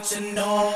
what you know.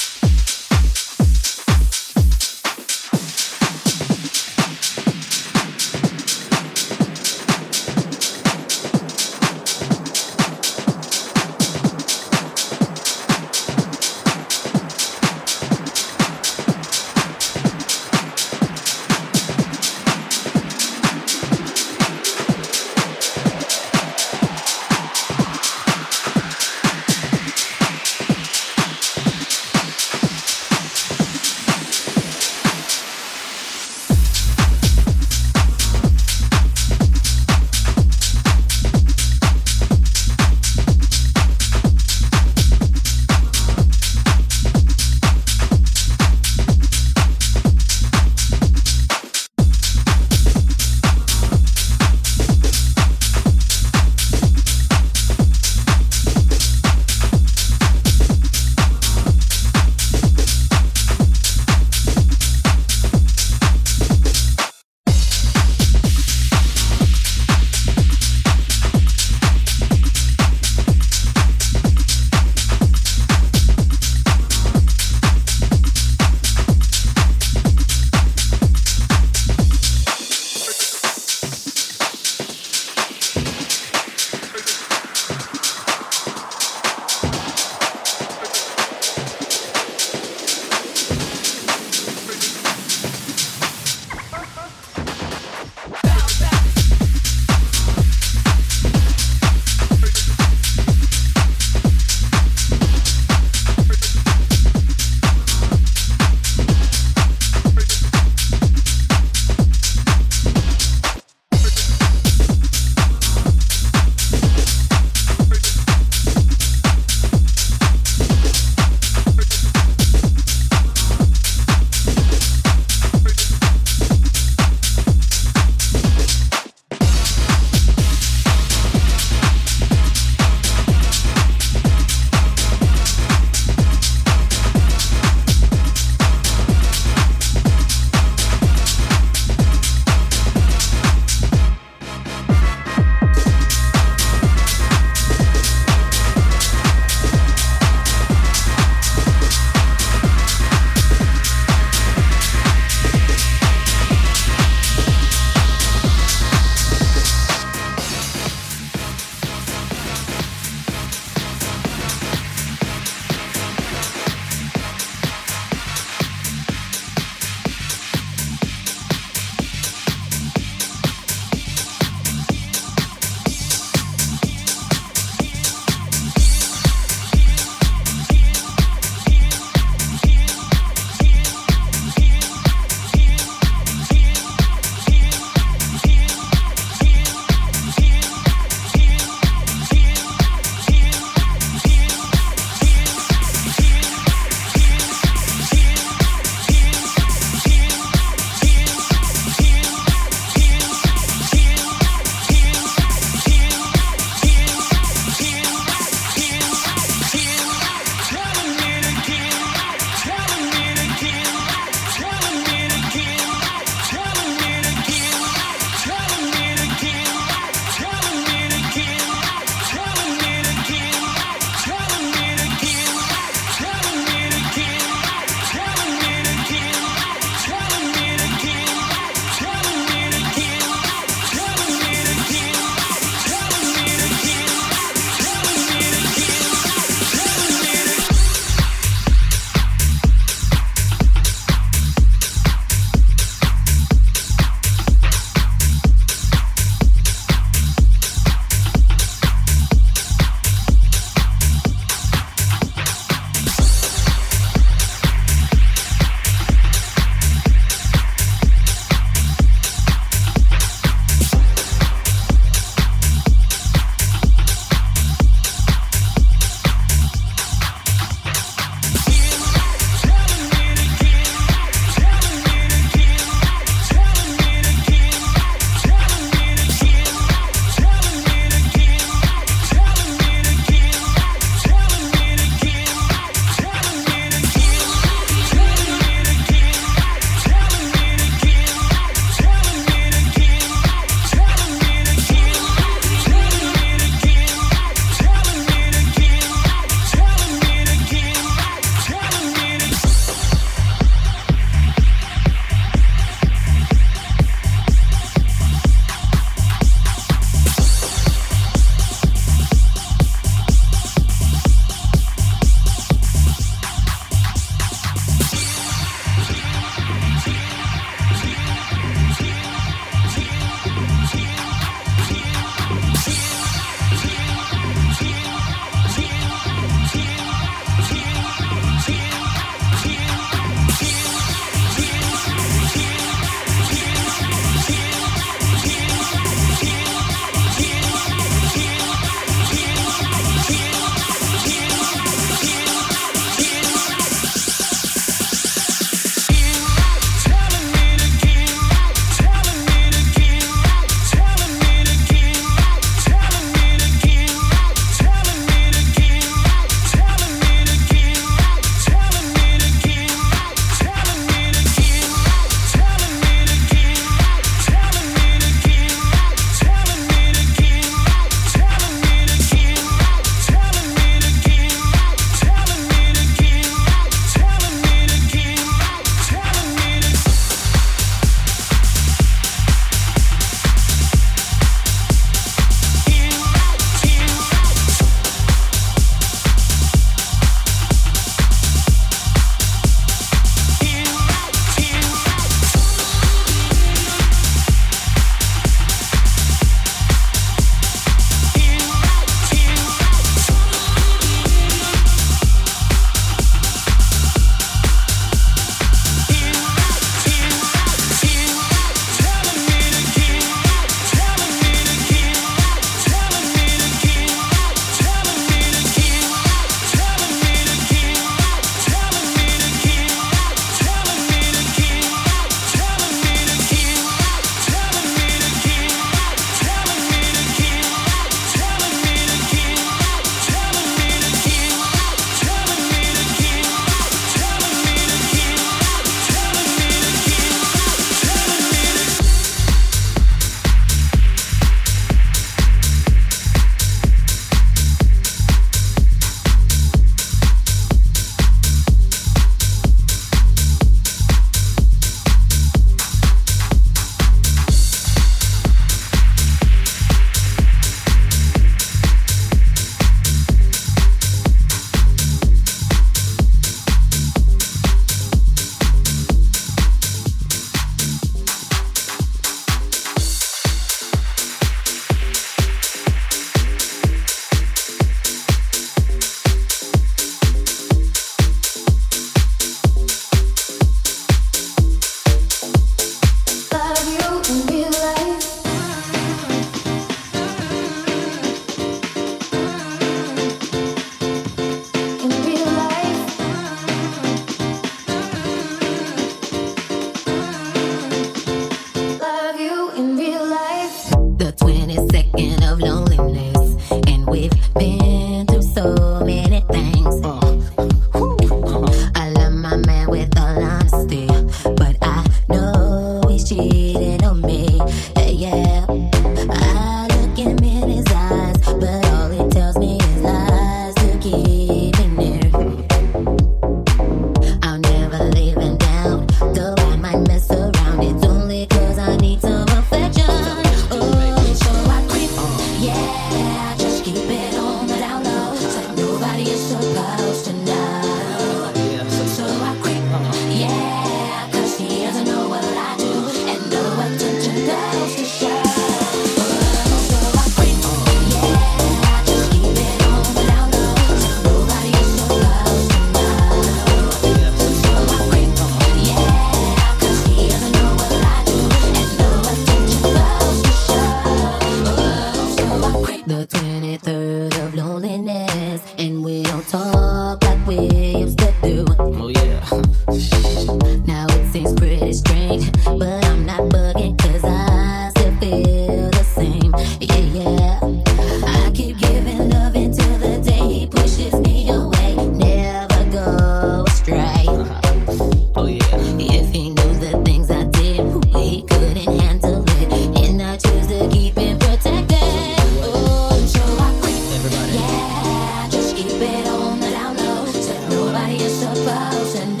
nobody is supposed to.